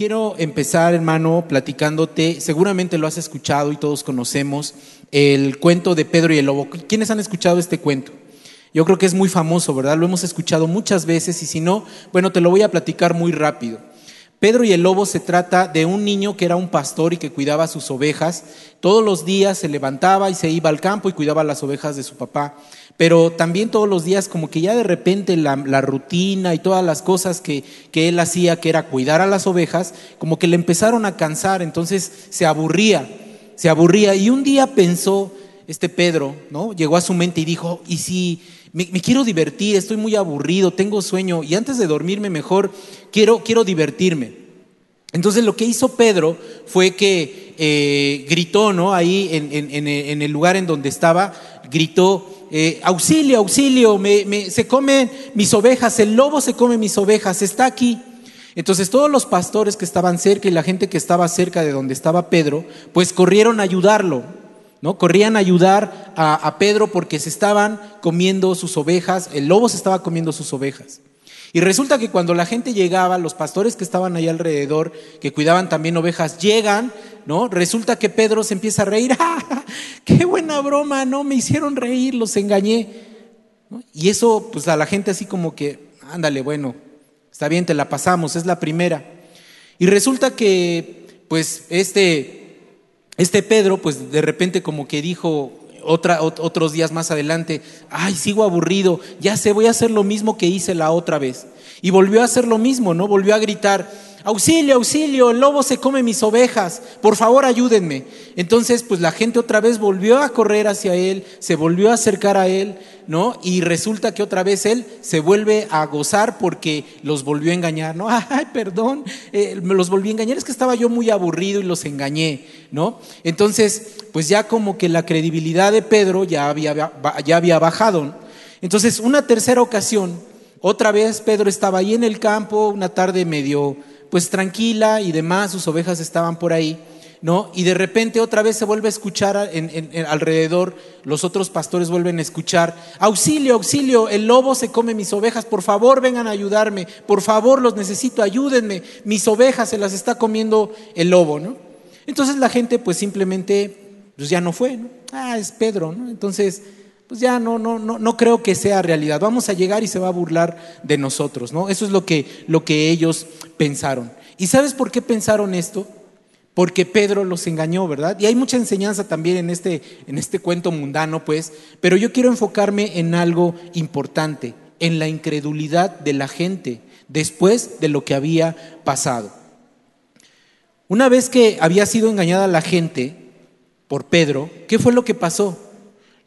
quiero empezar, hermano, platicándote, seguramente lo has escuchado y todos conocemos, el cuento de Pedro y el Lobo. ¿Quiénes han escuchado este cuento? Yo creo que es muy famoso, ¿verdad? Lo hemos escuchado muchas veces y si no, bueno, te lo voy a platicar muy rápido. Pedro y el lobo se trata de un niño que era un pastor y que cuidaba sus ovejas. Todos los días se levantaba y se iba al campo y cuidaba las ovejas de su papá. Pero también todos los días como que ya de repente la, rutina y todas las cosas que, que él hacía, que era cuidar a las ovejas, como que le empezaron a cansar, entonces se aburría, se aburría. Y un día pensó, este Pedro, ¿no? Llegó a su mente y dijo, ¿y si me, quiero divertir, estoy muy aburrido, tengo sueño y antes de dormirme mejor quiero, quiero divertirme. Entonces lo que hizo Pedro fue que eh, gritó, ¿no? Ahí en, el lugar en donde estaba, gritó, eh, auxilio, auxilio, me, se comen mis ovejas, el lobo se come mis ovejas, está aquí. Entonces todos los pastores que estaban cerca y la gente que estaba cerca de donde estaba Pedro, pues corrieron a ayudarlo. ¿no? Corrían a ayudar a, Pedro porque se estaban comiendo sus ovejas, el lobo se estaba comiendo sus ovejas. Y resulta que cuando la gente llegaba, los pastores que estaban ahí alrededor, que cuidaban también ovejas, llegan, ¿no? Resulta que Pedro se empieza a reír, ¡Ah, ¡qué buena broma! No, me hicieron reír, los engañé. Y eso, pues a la gente así como que, ándale, bueno, está bien, te la pasamos, es la primera. Y resulta que, pues, este este Pedro, pues de repente como que dijo otros días más adelante, ay, sigo aburrido, ya sé, voy a hacer lo mismo que hice la otra vez. Y volvió a hacer lo mismo, ¿no? Volvió a gritar, auxilio, auxilio, el lobo se come mis ovejas, por favor ayúdenme. Entonces, pues la gente otra vez volvió a correr hacia él, se volvió a acercar a él, ¿no? Y resulta que otra vez él se vuelve a gozar porque los volvió a engañar, ¿no? Ay, perdón, eh, me los volví a engañar, es que estaba yo muy aburrido y los engañé, ¿no? Entonces, pues ya como que la credibilidad de Pedro ya había, ya había bajado. Entonces, una tercera ocasión, otra vez Pedro estaba ahí en el campo, una tarde medio pues tranquila y demás, sus ovejas estaban por ahí, ¿no? Y de repente otra vez se vuelve a escuchar en, alrededor, los otros pastores vuelven a escuchar, auxilio, auxilio, el lobo se come mis ovejas, por favor vengan a ayudarme, por favor los necesito, ayúdenme, mis ovejas se las está comiendo el lobo, ¿no? Entonces la gente pues simplemente pues ya no fue, ¿no? Ah, es Pedro, ¿no? Entonces pues ya no, no, no, no creo que sea realidad. Vamos a llegar y se va a burlar de nosotros, ¿no? Eso es lo que, lo que ellos pensaron. ¿Y sabes por qué pensaron esto? Porque Pedro los engañó, ¿verdad? Y hay mucha enseñanza también en este, en este cuento mundano, pues, pero yo quiero enfocarme en algo importante, en la incredulidad de la gente después de lo que había pasado. Una vez que había sido engañada la gente por Pedro, ¿qué fue lo que pasó?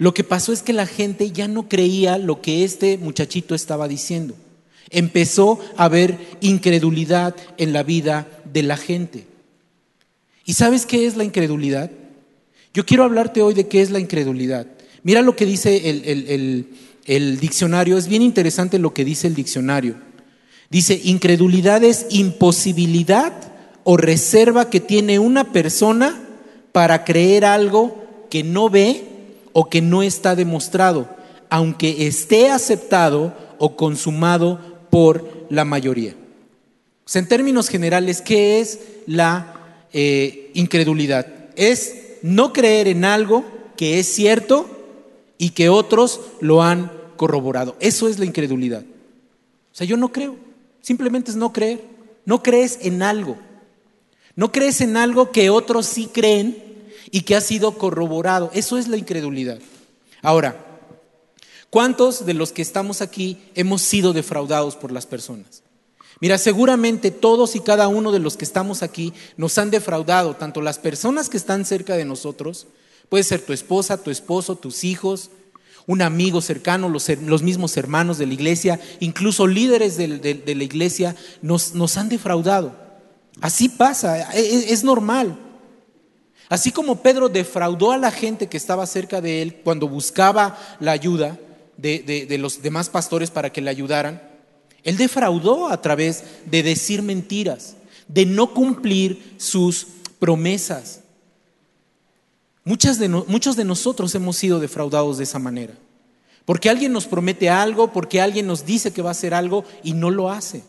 Lo que pasó es que la gente ya no creía lo que este muchachito estaba diciendo. Empezó a haber incredulidad en la vida de la gente. ¿Y sabes qué es la incredulidad? Yo quiero hablarte hoy de qué es la incredulidad. Mira lo que dice el, el diccionario, es bien interesante lo que dice el diccionario. Dice, incredulidad es imposibilidad o reserva que tiene una persona para creer algo que no ve o que no está demostrado, aunque esté aceptado o consumado por la mayoría. en términos generales, ¿qué es la eh, incredulidad? Es no creer en algo que es cierto y que otros lo han corroborado. Eso es la incredulidad. O sea, yo no creo, simplemente es no creer. No crees en algo. No crees en algo que otros sí creen y que ha sido corroborado. Eso es la incredulidad. Ahora, ¿cuántos de los que estamos aquí hemos sido defraudados por las personas? Mira, seguramente todos y cada uno de los que estamos aquí nos han defraudado, tanto las personas que están cerca de nosotros, puede ser tu esposa, tu esposo, tus hijos, un amigo cercano, los, mismos hermanos de la iglesia, incluso líderes de, la iglesia, nos, han defraudado. Así pasa, e, es normal. Así como Pedro defraudó a la gente que estaba cerca de él cuando buscaba la ayuda de, los demás pastores para que le ayudaran, él defraudó a través de decir mentiras, de no cumplir sus promesas. muchos de nosotros hemos sido defraudados de esa manera. Porque alguien nos promete algo, porque alguien nos dice que va a hacer algo y no lo hace.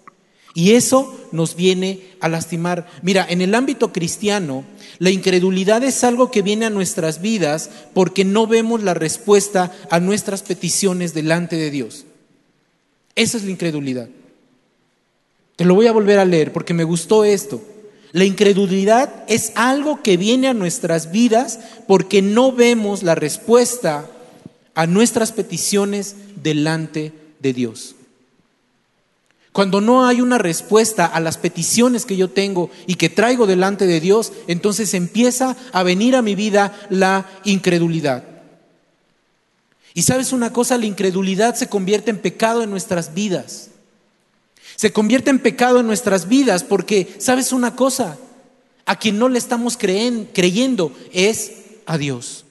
Y eso nos viene a lastimar. Mira, en el ámbito cristiano, la incredulidad es algo que viene a nuestras vidas porque no vemos la respuesta a nuestras peticiones delante de Dios. Esa es la incredulidad. Te lo voy a volver a leer porque me gustó esto. La incredulidad es algo que viene a nuestras vidas porque no vemos la respuesta a nuestras peticiones delante de Dios. Cuando no hay una respuesta a las peticiones que yo tengo y que traigo delante de Dios, entonces empieza a venir a mi vida la incredulidad. Y sabes una cosa, la incredulidad se convierte en pecado en nuestras vidas. Se convierte en pecado en nuestras vidas porque, ¿sabes una cosa? A quien no le estamos creyendo es a Dios.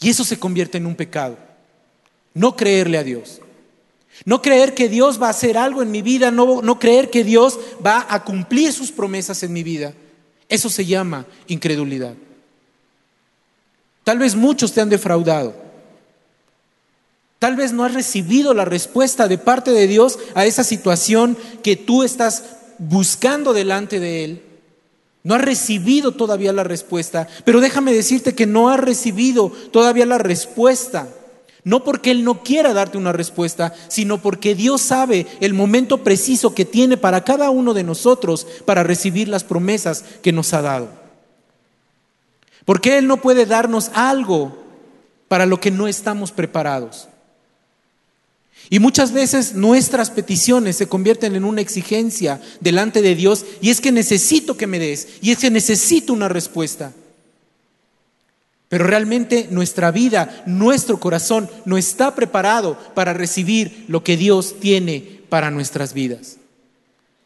Y eso se convierte en un pecado. No creerle a Dios. No creer que Dios va a hacer algo en mi vida, no, no creer que Dios va a cumplir sus promesas en mi vida. Eso se llama incredulidad. Tal vez muchos te han defraudado. Tal vez no has recibido la respuesta de parte de Dios a esa situación que tú estás buscando delante de Él. No has recibido todavía la respuesta, pero déjame decirte que no has recibido todavía la respuesta no porque Él no quiera darte una respuesta, sino porque Dios sabe el momento preciso que tiene para cada uno de nosotros para recibir las promesas que nos ha dado. Porque Él no puede darnos algo para lo que no estamos preparados. Y muchas veces nuestras peticiones se convierten en una exigencia delante de Dios y es que necesito que me des, y es que necesito una respuesta. Pero realmente nuestra vida, nuestro corazón no está preparado para recibir lo que Dios tiene para nuestras vidas.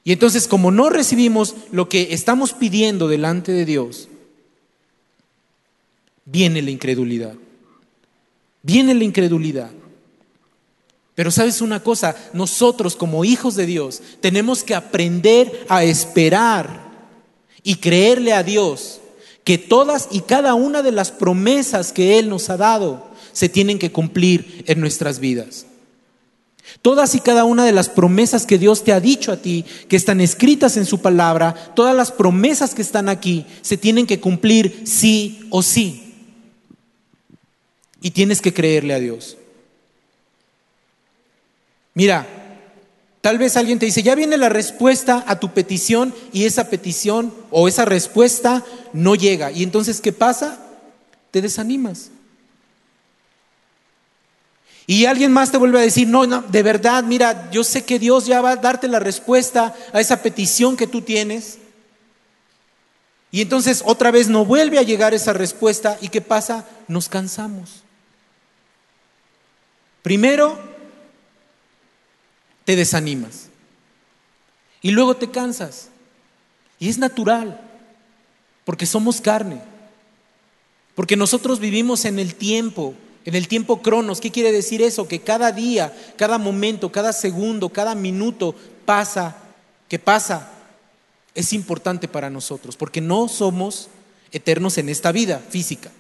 Y entonces como no recibimos lo que estamos pidiendo delante de Dios, viene la incredulidad. Viene la incredulidad. Pero sabes una cosa, nosotros como hijos de Dios tenemos que aprender a esperar y creerle a Dios que todas y cada una de las promesas que Él nos ha dado se tienen que cumplir en nuestras vidas. Todas y cada una de las promesas que Dios te ha dicho a ti, que están escritas en su palabra, todas las promesas que están aquí, se tienen que cumplir sí o sí. Y tienes que creerle a Dios. Mira, Tal vez alguien te dice, ya viene la respuesta a tu petición y esa petición o esa respuesta no llega. ¿Y entonces qué pasa? Te desanimas. Y alguien más te vuelve a decir, no, no, de verdad, mira, yo sé que Dios ya va a darte la respuesta a esa petición que tú tienes. Y entonces otra vez no vuelve a llegar esa respuesta y ¿qué pasa? Nos cansamos. Primero, te desanimas. Y luego te cansas. Y es natural, porque somos carne. Porque nosotros vivimos en el tiempo, en el tiempo cronos. ¿Qué quiere decir eso? Que cada día, cada momento, cada segundo, cada minuto pasa, que pasa, es importante para nosotros, porque no somos eternos en esta vida física,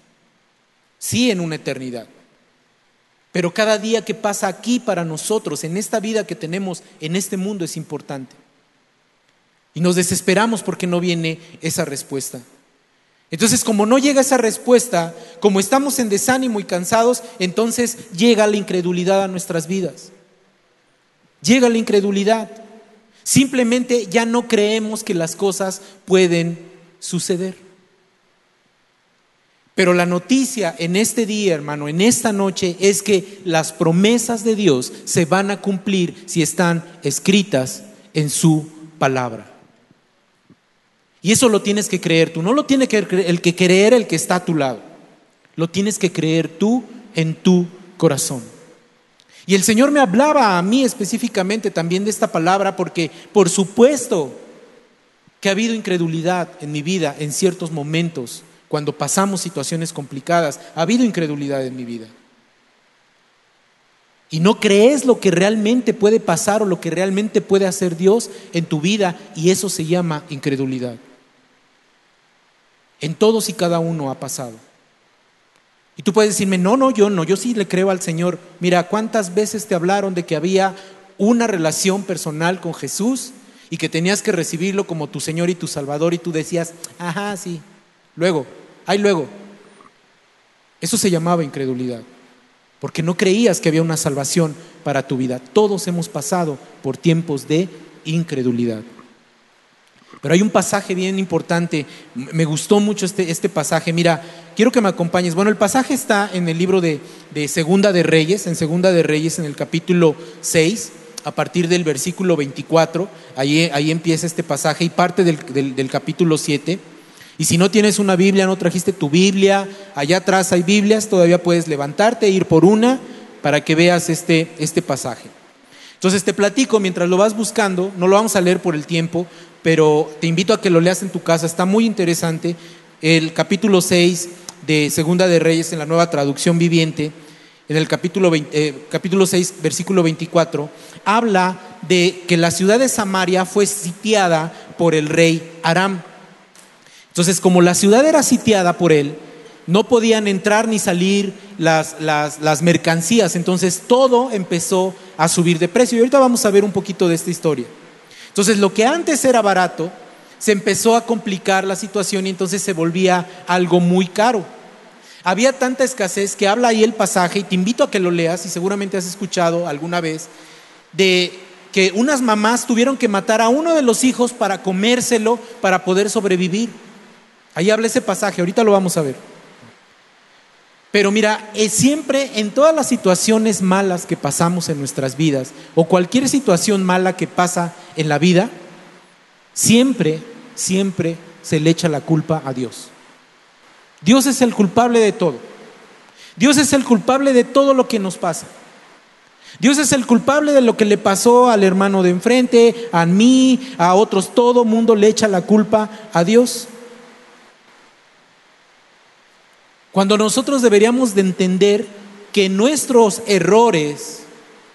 sí en una eternidad. Pero cada día que pasa aquí para nosotros, en esta vida que tenemos en este mundo, es importante. Y nos desesperamos porque no viene esa respuesta. Entonces, como no llega esa respuesta, como estamos en desánimo y cansados, entonces llega la incredulidad a nuestras vidas. Llega la incredulidad. Simplemente ya no creemos que las cosas pueden suceder. Pero la noticia en este día, hermano, en esta noche, es que las promesas de Dios se van a cumplir si están escritas en su palabra. Y eso lo tienes que creer tú, no lo tiene que el que creer el que está a tu lado, lo tienes que creer tú en tu corazón. Y el Señor me hablaba a mí específicamente también de esta palabra porque por supuesto que ha habido incredulidad en mi vida en ciertos momentos cuando pasamos situaciones complicadas, ha habido incredulidad en mi vida. Y no crees lo que realmente puede pasar o lo que realmente puede hacer Dios en tu vida y eso se llama incredulidad. En todos y cada uno ha pasado. Y tú puedes decirme, no, no, yo no, yo sí le creo al Señor. Mira, ¿cuántas veces te hablaron de que había una relación personal con Jesús y que tenías que recibirlo como tu Señor y tu Salvador y tú decías, ajá, sí, luego, ay, luego. Eso se llamaba incredulidad, porque no creías que había una salvación para tu vida. Todos hemos pasado por tiempos de incredulidad. Pero hay un pasaje bien importante, me gustó mucho este, este, pasaje. Mira, quiero que me acompañes. Bueno, el pasaje está en el libro de, Segunda de Reyes, en Segunda de Reyes, en el capítulo 6, a partir del versículo 24. Ahí, ahí empieza este pasaje y parte del, del capítulo 7. Y si no tienes una Biblia, no trajiste tu Biblia, allá atrás hay Biblias, todavía puedes levantarte e ir por una para que veas este, este pasaje. Entonces te platico mientras lo vas buscando, no lo vamos a leer por el tiempo, pero te invito a que lo leas en tu casa, está muy interesante. El capítulo 6 de Segunda de Reyes en la nueva traducción viviente, en el capítulo, eh, capítulo 6, versículo 24, habla de que la ciudad de Samaria fue sitiada por el rey Aram. Entonces, como la ciudad era sitiada por él, no podían entrar ni salir las, mercancías, entonces todo empezó a subir de precio. Y ahorita vamos a ver un poquito de esta historia. Entonces, lo que antes era barato, se empezó a complicar la situación y entonces se volvía algo muy caro. Había tanta escasez que habla ahí el pasaje, y te invito a que lo leas, y seguramente has escuchado alguna vez, de que unas mamás tuvieron que matar a uno de los hijos para comérselo, para poder sobrevivir. Ahí habla ese pasaje, ahorita lo vamos a ver. Pero mira, es siempre en todas las situaciones malas que pasamos en nuestras vidas, o cualquier situación mala que pasa en la vida, siempre, siempre se le echa la culpa a Dios. Dios es el culpable de todo. Dios es el culpable de todo lo que nos pasa. Dios es el culpable de lo que le pasó al hermano de enfrente, a mí, a otros. Todo mundo le echa la culpa a Dios. Cuando nosotros deberíamos de entender que nuestros errores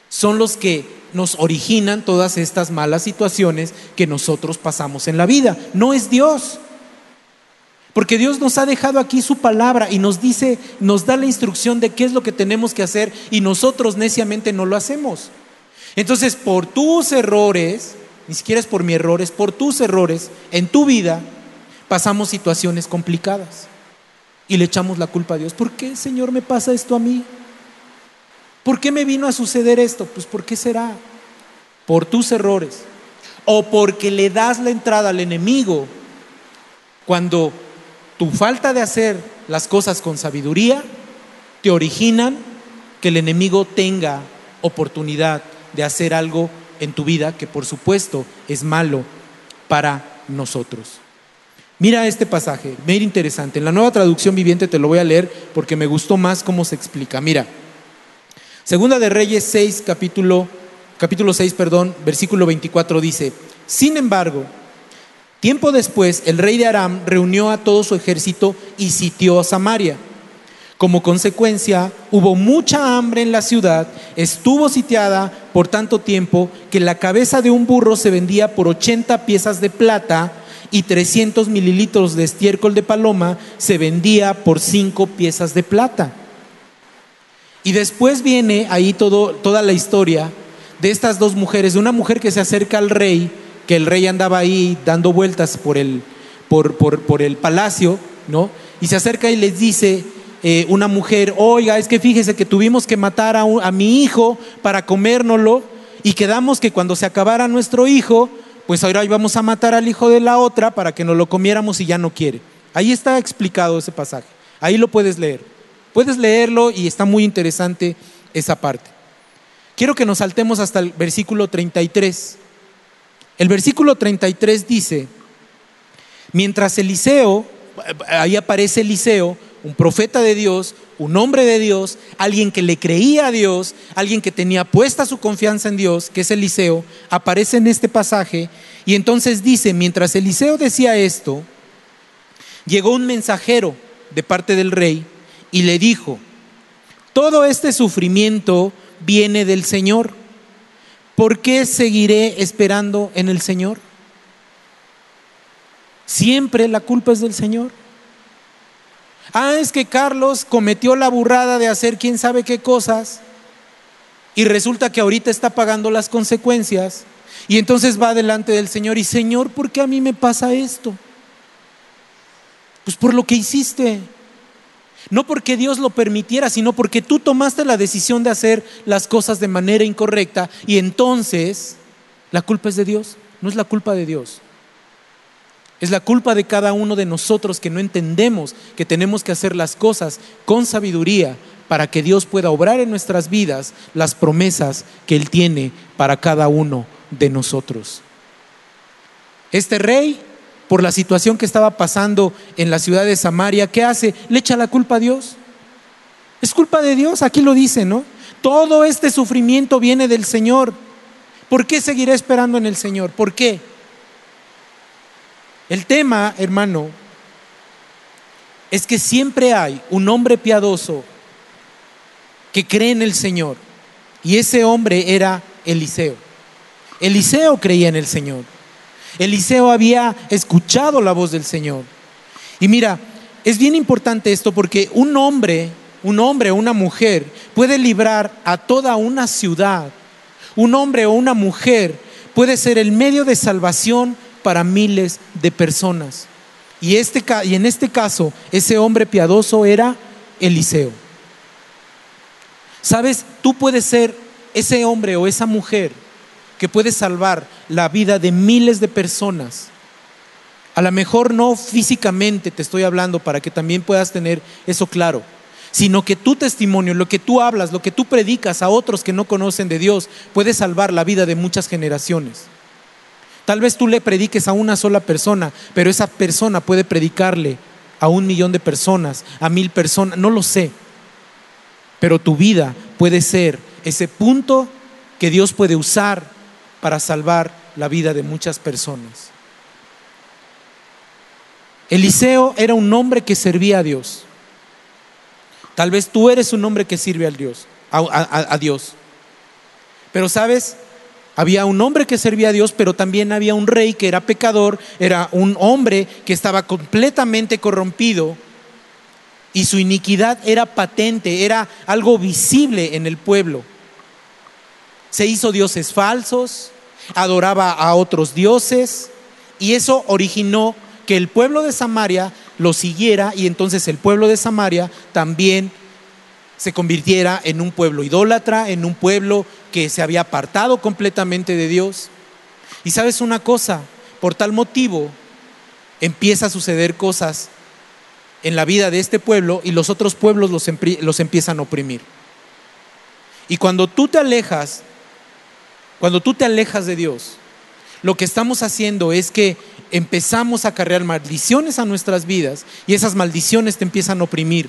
son los que nos originan todas estas malas situaciones que nosotros pasamos en la vida. No es Dios. Porque Dios nos ha dejado aquí su palabra y nos dice, nos da la instrucción de qué es lo que tenemos que hacer y nosotros neciamente no lo hacemos. Entonces, por tus errores, ni siquiera es por mis errores, por tus errores en tu vida, pasamos situaciones complicadas y le echamos la culpa a Dios. ¿Por qué, Señor, me pasa esto a mí? ¿Por qué me vino a suceder esto? Pues ¿por qué será? Por tus errores. O porque le das la entrada al enemigo cuando tu falta de hacer las cosas con sabiduría te originan que el enemigo tenga oportunidad de hacer algo en tu vida que por supuesto es malo para nosotros. Mira este pasaje, muy interesante. En la nueva traducción viviente te lo voy a leer porque me gustó más cómo se explica. Mira, Segunda de Reyes 6, capítulo, capítulo 6, perdón, versículo 24 dice, sin embargo, tiempo después el rey de Aram reunió a todo su ejército y sitió a Samaria. Como consecuencia, hubo mucha hambre en la ciudad, estuvo sitiada por tanto tiempo que la cabeza de un burro se vendía por 80 piezas de plata y 300 mililitros de estiércol de paloma se vendía por cinco piezas de plata. Y después viene ahí toda la historia de estas dos mujeres, de una mujer que se acerca al rey, que el rey andaba ahí dando vueltas por el, por, por, el palacio, ¿no? Y se acerca y les dice, eh, una mujer, oiga, es que fíjese que tuvimos que matar a, a, mi hijo para comérnoslo y quedamos que cuando se acabara nuestro hijo, pues ahora íbamos a matar al hijo de la otra para que nos lo comiéramos y ya no quiere. Ahí está explicado ese pasaje. Ahí lo puedes leer. Puedes leerlo y está muy interesante esa parte. Quiero que nos saltemos hasta el versículo 33. El versículo 33 dice, mientras Eliseo, ahí aparece Eliseo, un profeta de Dios, un hombre de Dios, alguien que le creía a Dios, alguien que tenía puesta su confianza en Dios, que es Eliseo, aparece en este pasaje y entonces dice, mientras Eliseo decía esto, llegó un mensajero de parte del rey y le dijo, todo este sufrimiento viene del Señor, ¿por qué seguiré esperando en el Señor? Siempre la culpa es del Señor. Ah, es que Carlos cometió la burrada de hacer quién sabe qué cosas. Y resulta que ahorita está pagando las consecuencias. Y entonces va delante del Señor y Señor, ¿por qué a mí me pasa esto? Pues por lo que hiciste. No porque Dios lo permitiera, sino porque tú tomaste la decisión de hacer las cosas de manera incorrecta y entonces la culpa es de Dios, no es la culpa de Dios. Es la culpa de cada uno de nosotros que no entendemos que tenemos que hacer las cosas con sabiduría para que Dios pueda obrar en nuestras vidas las promesas que Él tiene para cada uno de nosotros. Este rey por la situación que estaba pasando en la ciudad de Samaria, ¿qué hace? Le echa la culpa a Dios. Es culpa de Dios, aquí lo dice, ¿no? Todo este sufrimiento viene del Señor. ¿Por qué seguiré esperando en el Señor? ¿Por qué? El tema, hermano, es que siempre hay un hombre piadoso que cree en el Señor. Y ese hombre era Eliseo. Eliseo creía en el Señor. Eliseo había escuchado la voz del Señor. Y mira, es bien importante esto porque un hombre, un hombre o una mujer puede librar a toda una ciudad. Un hombre o una mujer puede ser el medio de salvación para miles de personas. Y, este, y en este caso, ese hombre piadoso era Eliseo. Sabes, tú puedes ser ese hombre o esa mujer que puede salvar la vida de miles de personas. A lo mejor no físicamente te estoy hablando para que también puedas tener eso claro, sino que tu testimonio, lo que tú hablas, lo que tú predicas a otros que no conocen de Dios, puede salvar la vida de muchas generaciones. Tal vez tú le prediques a una sola persona, pero esa persona puede predicarle a un millón de personas, a mil personas, no lo sé. Pero tu vida puede ser ese punto que Dios puede usar para salvar la vida de muchas personas. Eliseo era un hombre que servía a Dios. Tal vez tú eres un hombre que sirve al Dios, a, Dios. Pero sabes, había un hombre que servía a Dios, pero también había un rey que era pecador, era un hombre que estaba completamente corrompido y su iniquidad era patente, era algo visible en el pueblo. Se hizo dioses falsos, adoraba a otros dioses y eso originó que el pueblo de Samaria lo siguiera y entonces el pueblo de Samaria también se convirtiera en un pueblo idólatra, en un pueblo que se había apartado completamente de Dios. Y sabes una cosa, por tal motivo empieza a suceder cosas en la vida de este pueblo y los otros pueblos los, los empiezan a oprimir. Y cuando tú te alejas cuando tú te alejas de Dios, lo que estamos haciendo es que empezamos a acarrear maldiciones a nuestras vidas y esas maldiciones te empiezan a oprimir.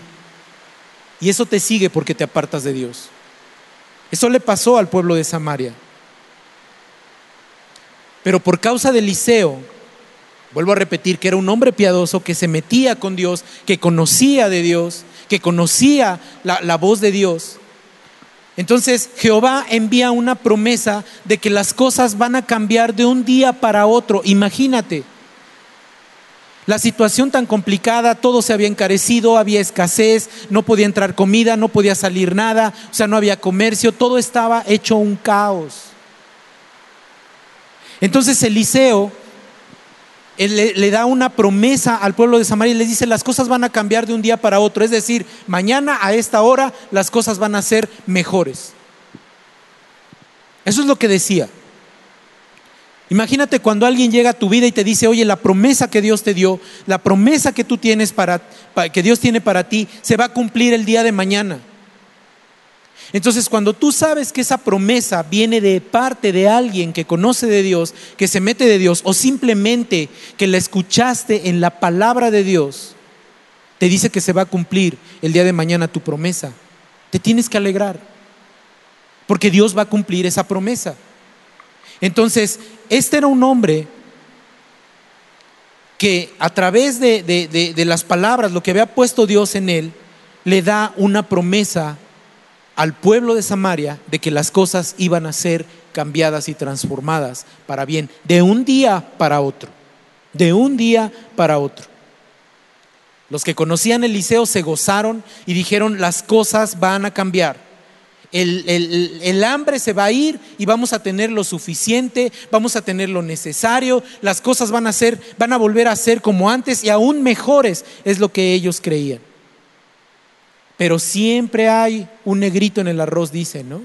Y eso te sigue porque te apartas de Dios. Eso le pasó al pueblo de Samaria. Pero por causa de Eliseo, vuelvo a repetir que era un hombre piadoso que se metía con Dios, que conocía de Dios, que conocía la, la voz de Dios, entonces Jehová envía una promesa de que las cosas van a cambiar de un día para otro. Imagínate, la situación tan complicada, todo se había encarecido, había escasez, no podía entrar comida, no podía salir nada, o sea, no había comercio, todo estaba hecho un caos. Entonces Eliseo él le, da una promesa al pueblo de Samaria y le dice, las cosas van a cambiar de un día para otro. Es decir, mañana a esta hora las cosas van a ser mejores. Eso es lo que decía. Imagínate cuando alguien llega a tu vida y te dice, oye, la promesa que Dios te dio, la promesa que tú tienes para, que Dios tiene para ti, se va a cumplir el día de mañana. Entonces, cuando tú sabes que esa promesa viene de parte de alguien que conoce de Dios, que se mete de Dios, o simplemente que la escuchaste en la palabra de Dios, te dice que se va a cumplir el día de mañana tu promesa, te tienes que alegrar, porque Dios va a cumplir esa promesa. Entonces, este era un hombre que a través de, de las palabras, lo que había puesto Dios en él, le da una promesa al pueblo de Samaria de que las cosas iban a ser cambiadas y transformadas para bien, de un día para otro, de un día para otro. Los que conocían Eliseo se gozaron y dijeron, las cosas van a cambiar. El, hambre se va a ir y vamos a tener lo suficiente, vamos a tener lo necesario, las cosas van a ser, van a volver a ser como antes y aún mejores, es lo que ellos creían. Pero siempre hay un negrito en el arroz, dice, ¿no?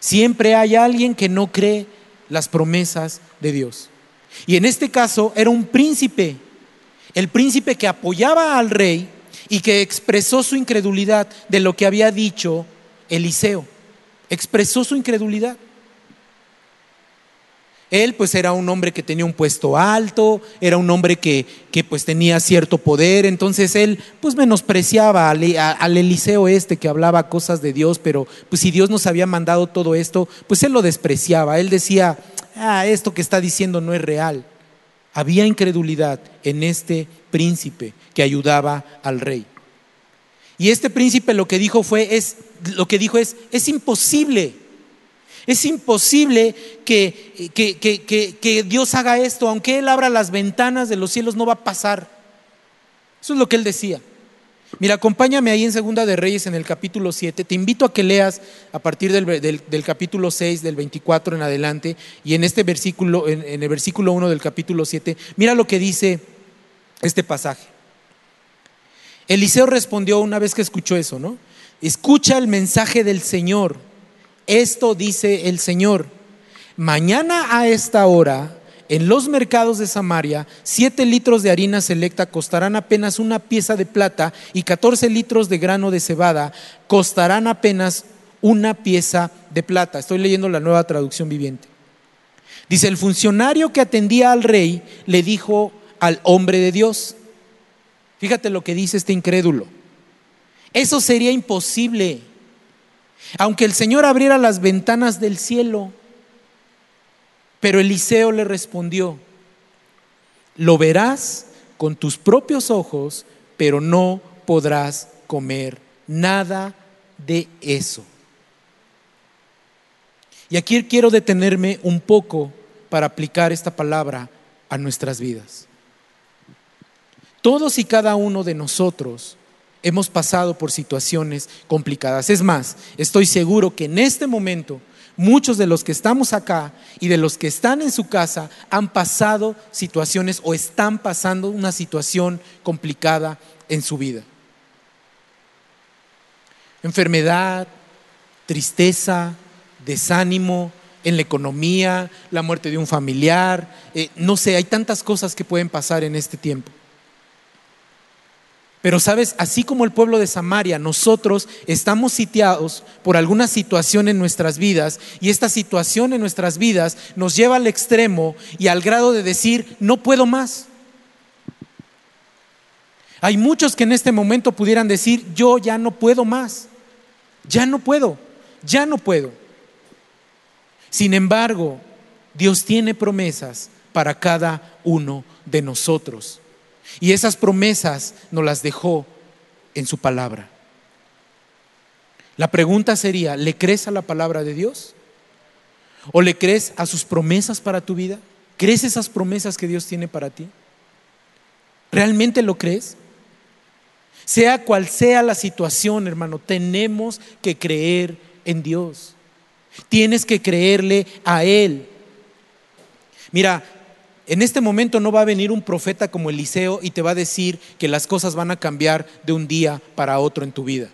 Siempre hay alguien que no cree las promesas de Dios. Y en este caso era un príncipe, el príncipe que apoyaba al rey y que expresó su incredulidad de lo que había dicho Eliseo. Expresó su incredulidad. Él pues era un hombre que tenía un puesto alto, era un hombre que, que pues tenía cierto poder, entonces él pues menospreciaba al, al, Eliseo este que hablaba cosas de Dios, pero pues si Dios nos había mandado todo esto, pues él lo despreciaba, él decía, ah, esto que está diciendo no es real. Había incredulidad en este príncipe que ayudaba al rey. Y este príncipe lo que dijo fue, es, lo que dijo es, es imposible. Es imposible que, que, Dios haga esto, aunque Él abra las ventanas de los cielos, no va a pasar. Eso es lo que Él decía. Mira, acompáñame ahí en Segunda de Reyes en el capítulo 7. Te invito a que leas a partir del, capítulo 6, del 24 en adelante, y en este versículo, en, en el versículo 1 del capítulo 7, mira lo que dice este pasaje. Eliseo respondió una vez que escuchó eso, ¿no? Escucha el mensaje del Señor. Esto dice el Señor. Mañana a esta hora, en los mercados de Samaria, siete litros de harina selecta costarán apenas una pieza de plata y 14 litros de grano de cebada costarán apenas una pieza de plata. Estoy leyendo la nueva traducción viviente. Dice, el funcionario que atendía al rey le dijo al hombre de Dios, Fíjate lo que dice este incrédulo. Eso sería imposible. Aunque el Señor abriera las ventanas del cielo. Pero Eliseo le respondió, lo verás con tus propios ojos, pero no podrás comer nada de eso. Y aquí quiero detenerme un poco para aplicar esta palabra a nuestras vidas. Todos y cada uno de nosotros hemos pasado por situaciones complicadas. Es más, estoy seguro que en este momento muchos de los que estamos acá y de los que están en su casa han pasado situaciones o están pasando una situación complicada en su vida. Enfermedad, tristeza, desánimo en la economía, la muerte de un familiar, eh, no sé, hay tantas cosas que pueden pasar en este tiempo. Pero sabes, así como el pueblo de Samaria, nosotros estamos sitiados por alguna situación en nuestras vidas y esta situación en nuestras vidas nos lleva al extremo y al grado de decir, no puedo más. Hay muchos que en este momento pudieran decir, yo ya no puedo más, ya no puedo, ya no puedo. Sin embargo, Dios tiene promesas para cada uno de nosotros. Y esas promesas nos las dejó en su palabra. La pregunta sería, ¿le crees a la palabra de Dios? ¿O le crees a sus promesas para tu vida? ¿Crees esas promesas que Dios tiene para ti? ¿Realmente lo crees? Sea cual sea la situación, hermano, tenemos que creer en Dios. Tienes que creerle a Él. Mira, en este momento no va a venir un profeta como Eliseo y te va a decir que las cosas van a cambiar de un día para otro en tu vida.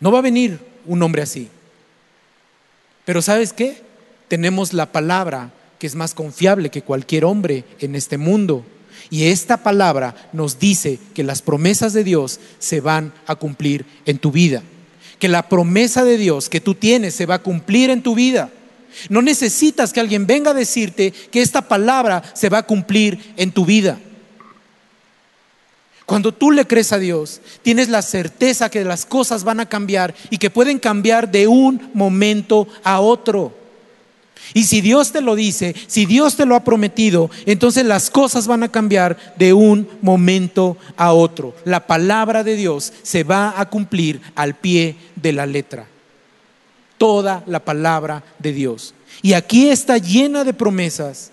No va a venir un hombre así. Pero ¿sabes qué? Tenemos la palabra que es más confiable que cualquier hombre en este mundo. Y esta palabra nos dice que las promesas de Dios se van a cumplir en tu vida. Que la promesa de Dios que tú tienes se va a cumplir en tu vida. No necesitas que alguien venga a decirte que esta palabra se va a cumplir en tu vida. Cuando tú le crees a Dios, tienes la certeza que las cosas van a cambiar y que pueden cambiar de un momento a otro. Y si Dios te lo dice, si Dios te lo ha prometido, entonces las cosas van a cambiar de un momento a otro. La palabra de Dios se va a cumplir al pie de la letra toda la palabra de Dios. Y aquí está llena de promesas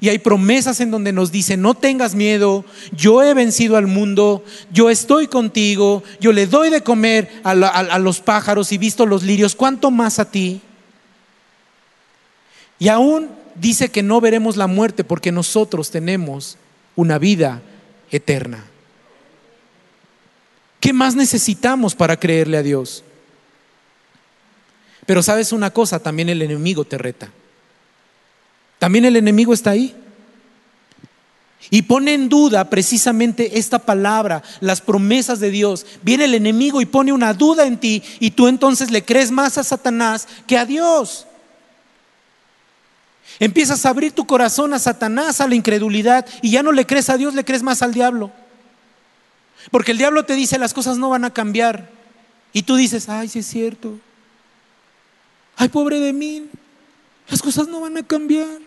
Y hay promesas en donde nos dice, no tengas miedo, yo he vencido al mundo, yo estoy contigo, yo le doy de comer a, los pájaros y visto los lirios, ¿cuánto más a ti? Y aún dice que no veremos la muerte porque nosotros tenemos una vida eterna. ¿Qué más necesitamos para creerle a Dios? Pero sabes una cosa, también el enemigo te reta. También el enemigo está ahí. Y pone en duda precisamente esta palabra, las promesas de Dios. Viene el enemigo y pone una duda en ti y tú entonces le crees más a Satanás que a Dios. Empiezas a abrir tu corazón a Satanás, a la incredulidad, y ya no le crees a Dios, le crees más al diablo. Porque el diablo te dice las cosas no van a cambiar. Y tú dices, ay, sí es cierto. Ay, pobre de mí, las cosas no van a cambiar.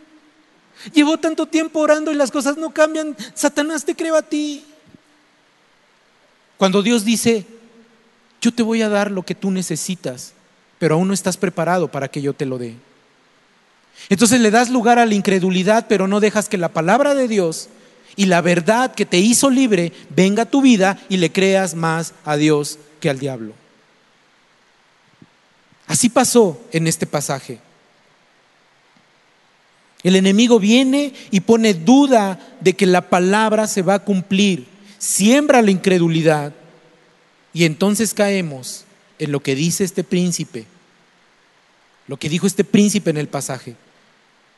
Llevo tanto tiempo orando y las cosas no cambian. Satanás te creo a ti. Cuando Dios dice, yo te voy a dar lo que tú necesitas, pero aún no estás preparado para que yo te lo dé. Entonces le das lugar a la incredulidad, pero no dejas que la palabra de Dios y la verdad que te hizo libre venga a tu vida y le creas más a Dios que al diablo. Así pasó en este pasaje. El enemigo viene y pone duda de que la palabra se va a cumplir, siembra la incredulidad y entonces caemos en lo que dice este príncipe, lo que dijo este príncipe en el pasaje.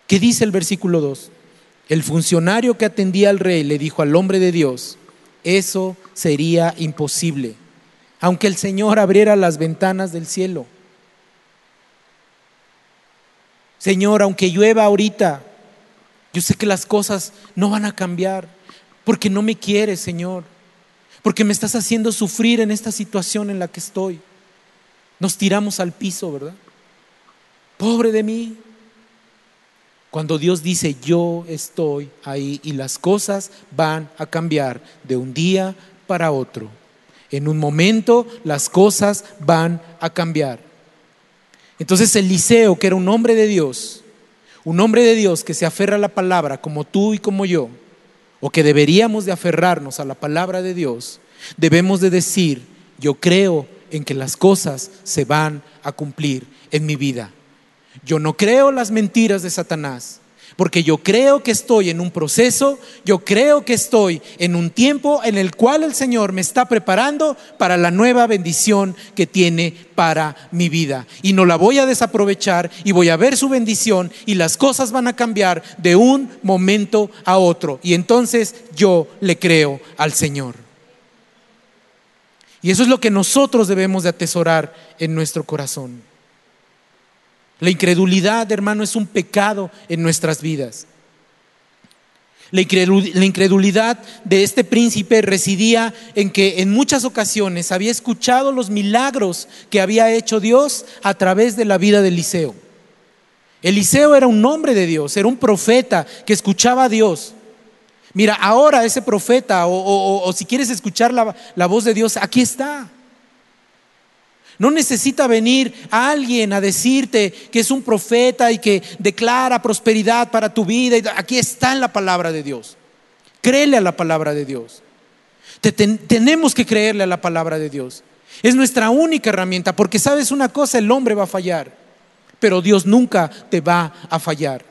¿Qué dice el versículo 2? El funcionario que atendía al rey le dijo al hombre de Dios, eso sería imposible, aunque el Señor abriera las ventanas del cielo. Señor, aunque llueva ahorita, yo sé que las cosas no van a cambiar, porque no me quieres, Señor, porque me estás haciendo sufrir en esta situación en la que estoy. Nos tiramos al piso, ¿verdad? Pobre de mí, cuando Dios dice, yo estoy ahí y las cosas van a cambiar de un día para otro. En un momento las cosas van a cambiar. Entonces Eliseo, que era un hombre de Dios, un hombre de Dios que se aferra a la palabra como tú y como yo, o que deberíamos de aferrarnos a la palabra de Dios, debemos de decir, yo creo en que las cosas se van a cumplir en mi vida. Yo no creo las mentiras de Satanás, porque yo creo que estoy en un proceso, yo creo que estoy en un tiempo en el cual el Señor me está preparando para la nueva bendición que tiene para mi vida. Y no la voy a desaprovechar y voy a ver su bendición y las cosas van a cambiar de un momento a otro. Y entonces yo le creo al Señor. Y eso es lo que nosotros debemos de atesorar en nuestro corazón. La incredulidad, hermano, es un pecado en nuestras vidas. La incredulidad de este príncipe residía en que en muchas ocasiones había escuchado los milagros que había hecho Dios a través de la vida de Eliseo. Eliseo era un hombre de Dios, era un profeta que escuchaba a Dios. Mira, ahora ese profeta, o, si quieres escuchar la voz de Dios, aquí está. No necesita venir alguien a decirte que es un profeta y que declara prosperidad para tu vida. Aquí está en la palabra de Dios. Créele a la palabra de Dios. tenemos que creerle a la palabra de Dios. Es nuestra única herramienta, porque sabes una cosa, el hombre va a fallar, pero Dios nunca te va a fallar.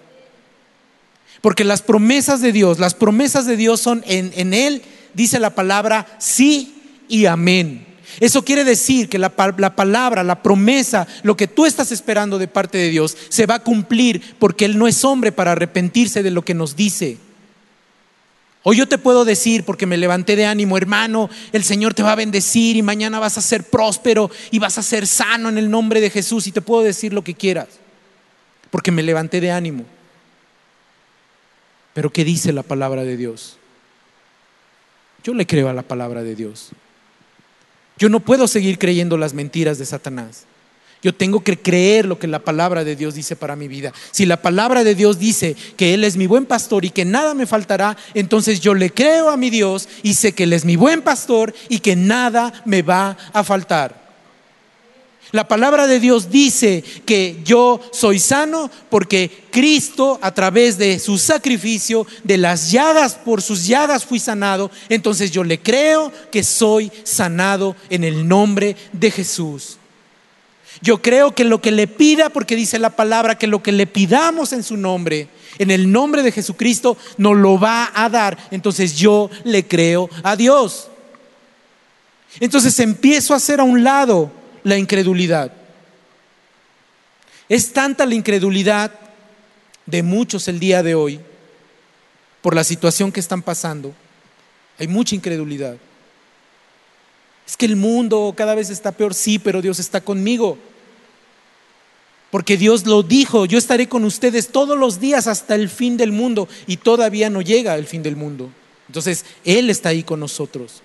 Porque las promesas de Dios, las promesas de Dios son en Él, dice la palabra, sí y amén. Eso quiere decir que la, palabra, la promesa, lo que tú estás esperando de parte de Dios, se va a cumplir porque Él no es hombre para arrepentirse de lo que nos dice. O yo te puedo decir, porque me levanté de ánimo, hermano, el Señor te va a bendecir y mañana vas a ser próspero y vas a ser sano en el nombre de Jesús y te puedo decir lo que quieras, porque me levanté de ánimo. Pero ¿qué dice la palabra de Dios? Yo le creo a la palabra de Dios. Yo no puedo seguir creyendo las mentiras de Satanás. Yo tengo que creer lo que la palabra de Dios dice para mi vida. Si la palabra de Dios dice que Él es mi buen pastor y que nada me faltará, entonces yo le creo a mi Dios y sé que Él es mi buen pastor y que nada me va a faltar. La palabra de Dios dice que yo soy sano porque Cristo a través de su sacrificio, de las llagas, por sus llagas fui sanado. Entonces yo le creo que soy sanado en el nombre de Jesús. Yo creo que lo que le pida, porque dice la palabra que lo que le pidamos en su nombre, en el nombre de Jesucristo, nos lo va a dar. Entonces yo le creo a Dios. Entonces empiezo a hacer a un lado la incredulidad. Es tanta la incredulidad de muchos el día de hoy por la situación que están pasando. Hay mucha incredulidad. Es que el mundo cada vez está peor, sí, pero Dios está conmigo. Porque Dios lo dijo, yo estaré con ustedes todos los días hasta el fin del mundo y todavía no llega el fin del mundo. Entonces, Él está ahí con nosotros.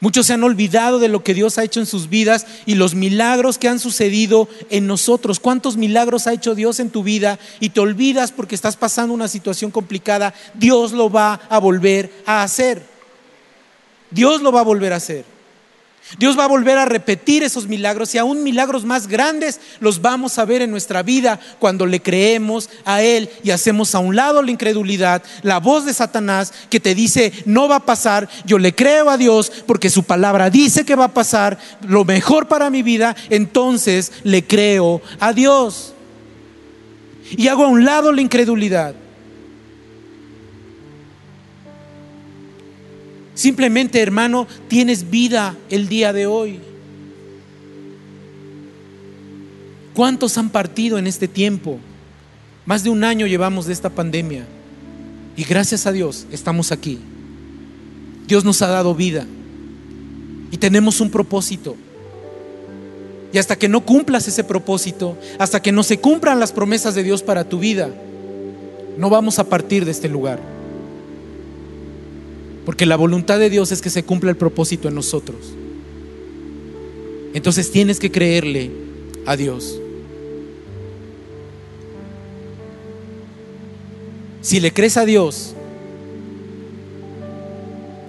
Muchos se han olvidado de lo que Dios ha hecho en sus vidas y los milagros que han sucedido en nosotros. ¿Cuántos milagros ha hecho Dios en tu vida y te olvidas porque estás pasando una situación complicada? Dios lo va a volver a hacer. Dios lo va a volver a hacer. Dios va a volver a repetir esos milagros y aún milagros más grandes los vamos a ver en nuestra vida cuando le creemos a Él y hacemos a un lado la incredulidad, la voz de Satanás que te dice no va a pasar, yo le creo a Dios porque su palabra dice que va a pasar lo mejor para mi vida, entonces le creo a Dios. Y hago a un lado la incredulidad. Simplemente, hermano, tienes vida el día de hoy. ¿Cuántos han partido en este tiempo? Más de un año llevamos de esta pandemia y gracias a Dios estamos aquí. Dios nos ha dado vida y tenemos un propósito. Y hasta que no cumplas ese propósito, hasta que no se cumplan las promesas de Dios para tu vida, no vamos a partir de este lugar. Porque la voluntad de Dios es que se cumpla el propósito en nosotros. Entonces tienes que creerle a Dios. Si le crees a Dios,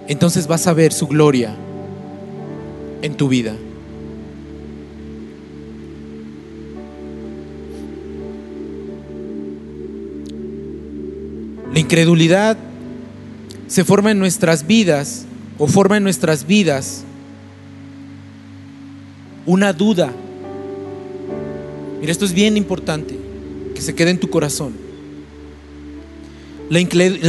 entonces vas a ver su gloria en tu vida. La incredulidad se forma en nuestras vidas o forma en nuestras vidas una duda. Mira, esto es bien importante, que se quede en tu corazón. La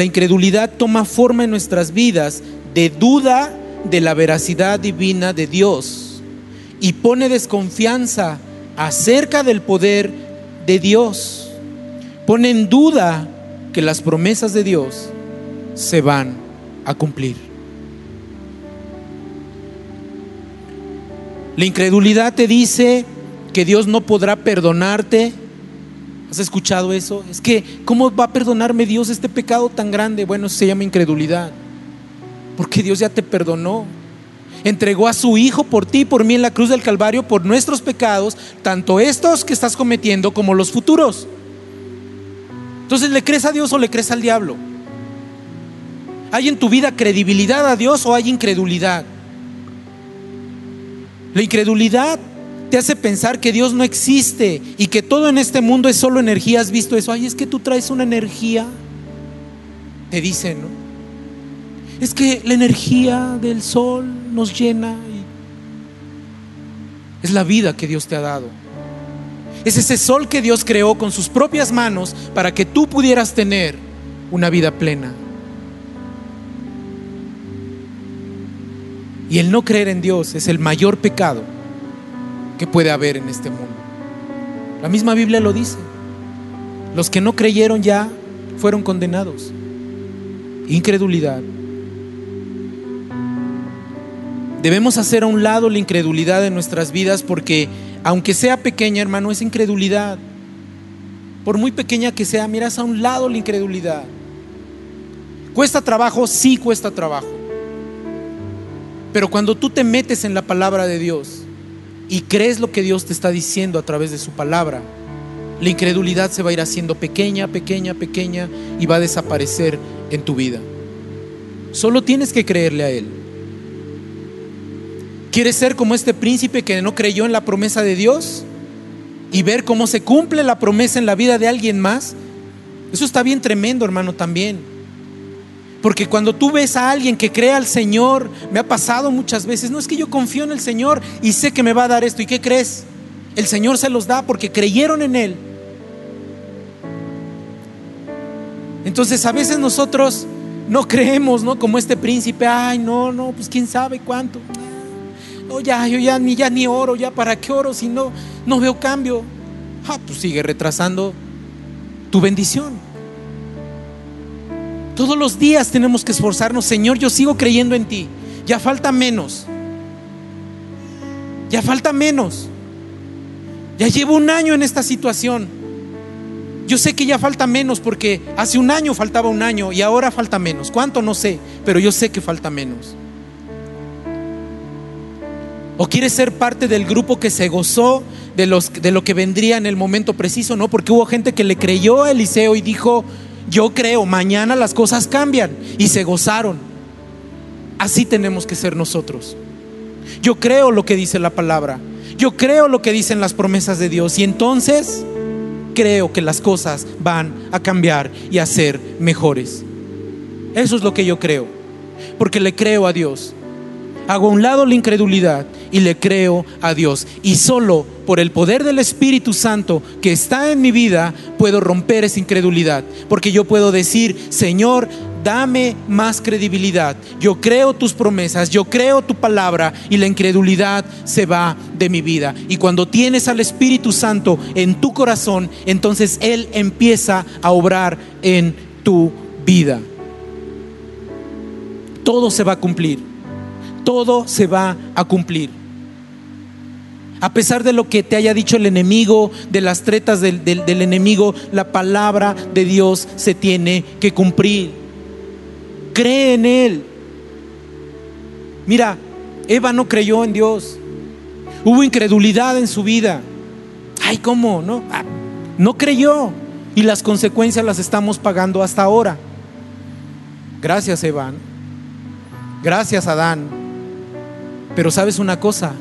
incredulidad toma forma en nuestras vidas de duda de la veracidad divina de Dios y pone desconfianza acerca del poder de Dios. Pone en duda que las promesas de Dios se van a cumplir. La incredulidad te dice que Dios no podrá perdonarte. ¿Has escuchado eso? Es que, ¿cómo va a perdonarme Dios este pecado tan grande? Bueno, se llama incredulidad. Porque Dios ya te perdonó. Entregó a su Hijo por ti y por mí en la cruz del Calvario por nuestros pecados, tanto estos que estás cometiendo como los futuros. Entonces, ¿le crees a Dios o le crees al diablo? ¿Hay en tu vida credibilidad a Dios o hay incredulidad? La incredulidad te hace pensar que Dios no existe y que todo en este mundo es solo energía. ¿Has visto eso? Ay, es que tú traes una energía. Te dicen, ¿no? Es que la energía del sol nos llena. Es la vida que Dios te ha dado. Es ese sol que Dios creó con sus propias manos para que tú pudieras tener una vida plena. Y el no creer en Dios es el mayor pecado que puede haber en este mundo. La misma Biblia lo dice. Los que no creyeron ya fueron condenados. Incredulidad. Debemos hacer a un lado la incredulidad en nuestras vidas porque aunque sea pequeña, hermano, es incredulidad. Por muy pequeña que sea, miras a un lado la incredulidad. ¿Cuesta trabajo? Sí cuesta trabajo. Pero cuando tú te metes en la palabra de Dios y crees lo que Dios te está diciendo a través de su palabra, la incredulidad se va a ir haciendo pequeña, pequeña, pequeña y va a desaparecer en tu vida. Solo tienes que creerle a Él. ¿Quieres ser como este príncipe que no creyó en la promesa de Dios? Y ver cómo se cumple la promesa en la vida de alguien más. Eso está bien tremendo, hermano, también. Porque cuando tú ves a alguien que cree al Señor, me ha pasado muchas veces, no es que yo confío en el Señor y sé que me va a dar esto. ¿Y qué crees? El Señor se los da porque creyeron en Él. Entonces a veces nosotros no creemos, ¿no? Como este príncipe, ay, no, no, pues quién sabe cuánto. No, ya, yo ya ni ya ni oro, ya para qué oro si no no veo cambio. Ah, pues sigue retrasando tu bendición. Todos los días tenemos que esforzarnos, Señor, yo sigo creyendo en ti. Ya falta menos. Ya falta menos. Ya llevo un año en esta situación. Yo sé que ya falta menos porque hace un año faltaba un año y ahora falta menos. ¿Cuánto? No sé, pero yo sé que falta menos. ¿O quieres ser parte del grupo que se gozó de, los, de lo que vendría en el momento preciso? No, porque hubo gente que le creyó a Eliseo y dijo, yo creo, mañana las cosas cambian y se gozaron. Así tenemos que ser nosotros. Yo creo lo que dice la palabra. Yo creo lo que dicen las promesas de Dios y entonces creo que las cosas van a cambiar y a ser mejores. Eso es lo que yo creo, porque le creo a Dios. Hago a un lado la incredulidad y le creo a Dios. Y solo por el poder del Espíritu Santo que está en mi vida puedo romper esa incredulidad. Porque yo puedo decir, Señor, dame más credibilidad. Yo creo tus promesas, yo creo tu palabra y la incredulidad se va de mi vida. Y cuando tienes al Espíritu Santo en tu corazón, entonces Él empieza a obrar en tu vida. Todo se va a cumplir. Todo se va a cumplir. A pesar de lo que te haya dicho el enemigo, de las tretas del, enemigo, la palabra de Dios se tiene que cumplir cree en Él. Mira, Eva no creyó en Dios. Hubo incredulidad en su vida. Ay, ¿cómo? No, ah, no creyó. Y las consecuencias las estamos pagando hasta ahora. Gracias, Eva. Gracias, Adán. Pero sabes una cosa,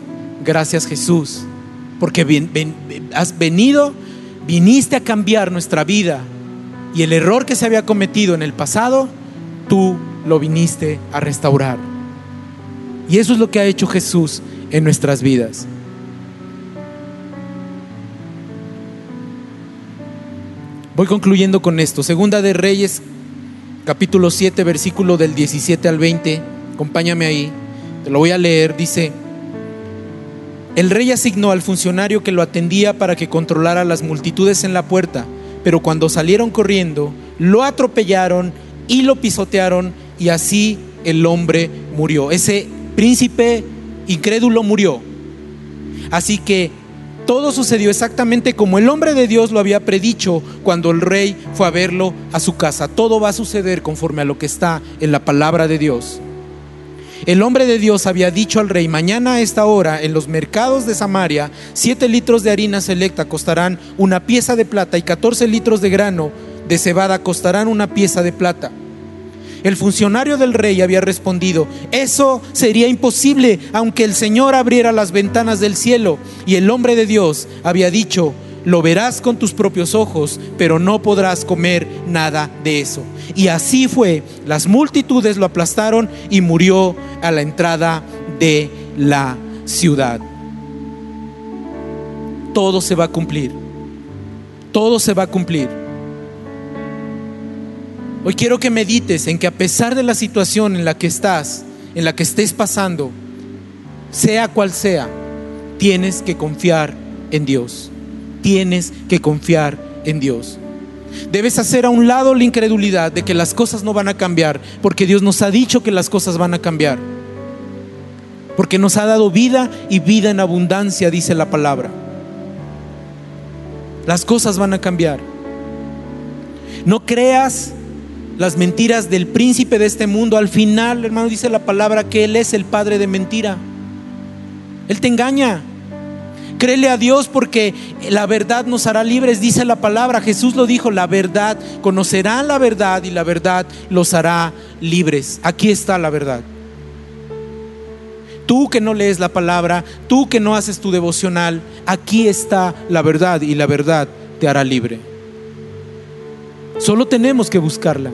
gracias Jesús, porque has venido, viniste a cambiar nuestra vida y el error que se había cometido en el pasado, tú lo viniste a restaurar. Y eso es lo que ha hecho Jesús en nuestras vidas. Voy concluyendo con esto. Segunda de Reyes, capítulo 7, versículo del 17 al 20. Acompáñame ahí. Te lo voy a leer. Dice, el rey asignó al funcionario que lo atendía para que controlara las multitudes en la puerta, pero cuando salieron corriendo, lo atropellaron y lo pisotearon y así el hombre murió. Ese príncipe incrédulo murió. Así que todo sucedió exactamente como el hombre de Dios lo había predicho cuando el rey fue a verlo a su casa. Todo va a suceder conforme a lo que está en la palabra de Dios. El hombre de Dios había dicho al rey, mañana a esta hora en los mercados de Samaria, siete litros de harina selecta costarán una pieza de plata y catorce litros de grano de cebada costarán una pieza de plata. El funcionario del rey había respondido, eso sería imposible aunque el Señor abriera las ventanas del cielo. Y el hombre de Dios había dicho, lo verás con tus propios ojos, pero no podrás comer nada de eso. Y así fue, las multitudes lo aplastaron y murió a la entrada de la ciudad. Todo se va a cumplir, todo se va a cumplir. Hoy quiero que medites en que a pesar de la situación en la que estás, en la que estés pasando, sea cual sea, tienes que confiar en Dios. Tienes que confiar en Dios. Debes hacer a un lado la incredulidad de que las cosas no van a cambiar, porque Dios nos ha dicho que las cosas van a cambiar. Porque nos ha dado vida y vida en abundancia, dice la palabra. Las cosas van a cambiar. No creas las mentiras del príncipe de este mundo, al final, hermano, dice la palabra que Él es el padre de mentira. Él te engaña. Créele a Dios porque la verdad nos hará libres, dice la palabra. Jesús lo dijo, la verdad, conocerán la verdad y la verdad los hará libres. Aquí está la verdad. Tú que no lees la palabra, tú que no haces tu devocional, aquí está la verdad y la verdad te hará libre. Solo tenemos que buscarla.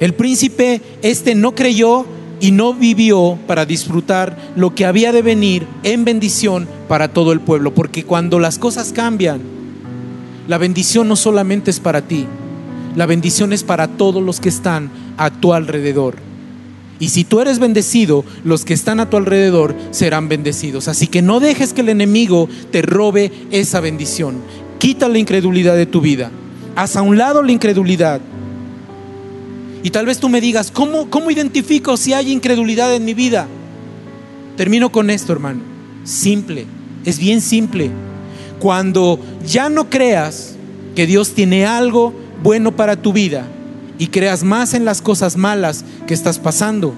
El príncipe este no creyó y no vivió para disfrutar lo que había de venir en bendición para todo el pueblo, porque cuando las cosas cambian, la bendición no solamente es para ti, la bendición es para todos los que están a tu alrededor. Y si tú eres bendecido, los que están a tu alrededor serán bendecidos. Así que no dejes que el enemigo te robe esa bendición. Quita la incredulidad de tu vida. Haz a un lado la incredulidad. Y tal vez tú me digas, ¿cómo, ¿cómo identifico si hay incredulidad en mi vida? Termino con esto, hermano. Simple, es bien simple. Cuando ya no creas que Dios tiene algo bueno para tu vida y creas más en las cosas malas que estás pasando,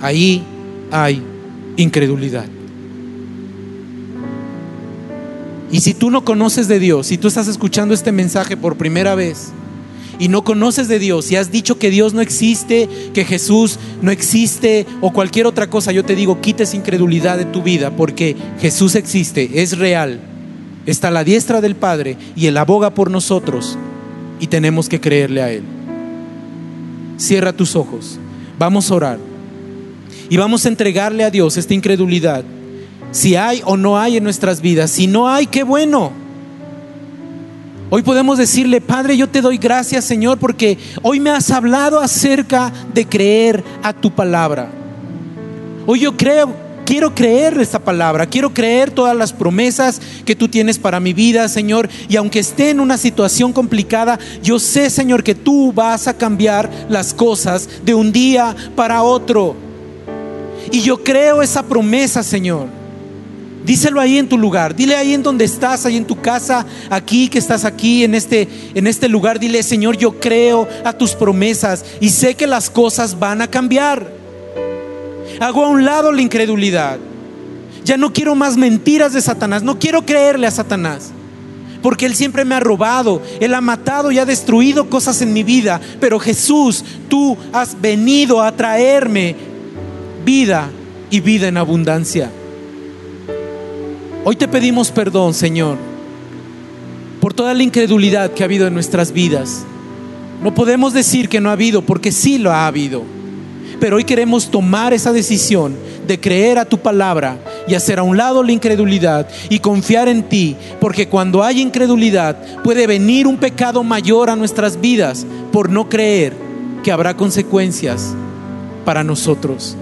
ahí hay incredulidad. Y si tú no conoces de Dios, si tú estás escuchando este mensaje por primera vez y no conoces de Dios y has dicho que Dios no existe, que Jesús no existe o cualquier otra cosa, yo te digo, quites incredulidad de tu vida porque Jesús existe, es real, está a la diestra del Padre y Él aboga por nosotros y tenemos que creerle a Él. Cierra tus ojos, vamos a orar y vamos a entregarle a Dios esta incredulidad si hay o no hay en nuestras vidas. Si no hay, qué bueno. Hoy podemos decirle, Padre, yo te doy gracias, Señor, porque hoy me has hablado acerca de creer a tu palabra. Hoy yo creo, quiero creer esta palabra, quiero creer todas las promesas que tú tienes para mi vida, Señor. Y aunque esté en una situación complicada, yo sé, Señor, que tú vas a cambiar las cosas de un día para otro. Y yo creo esa promesa, Señor. Díselo ahí en tu lugar, dile ahí en donde estás, ahí en tu casa, aquí que estás aquí en este en este lugar, dile, "Señor, yo creo a tus promesas y sé que las cosas van a cambiar." Hago a un lado la incredulidad. Ya no quiero más mentiras de Satanás, no quiero creerle a Satanás. Porque Él siempre me ha robado, Él ha matado y ha destruido cosas en mi vida. Pero Jesús, tú has venido a traerme vida y vida en abundancia. Hoy te pedimos perdón, Señor, por toda la incredulidad que ha habido en nuestras vidas. No podemos decir que no ha habido, porque sí lo ha habido. Pero hoy queremos tomar esa decisión de creer a tu palabra y hacer a un lado la incredulidad y confiar en ti, porque cuando hay incredulidad puede venir un pecado mayor a nuestras vidas por no creer que habrá consecuencias para nosotros.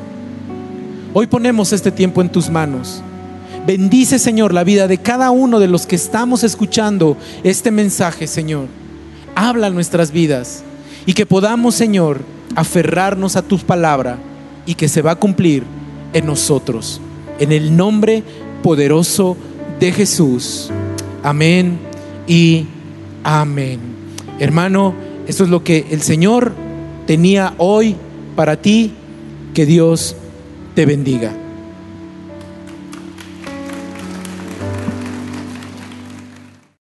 Hoy ponemos este tiempo en tus manos. Bendice, Señor, la vida de cada uno de los que estamos escuchando este mensaje, Señor. Habla nuestras vidas y que podamos, Señor, aferrarnos a tu palabra y que se va a cumplir en nosotros. En el nombre poderoso de Jesús. Amén y amén. Hermano, esto es lo que el Señor tenía hoy para ti. Que Dios te bendiga.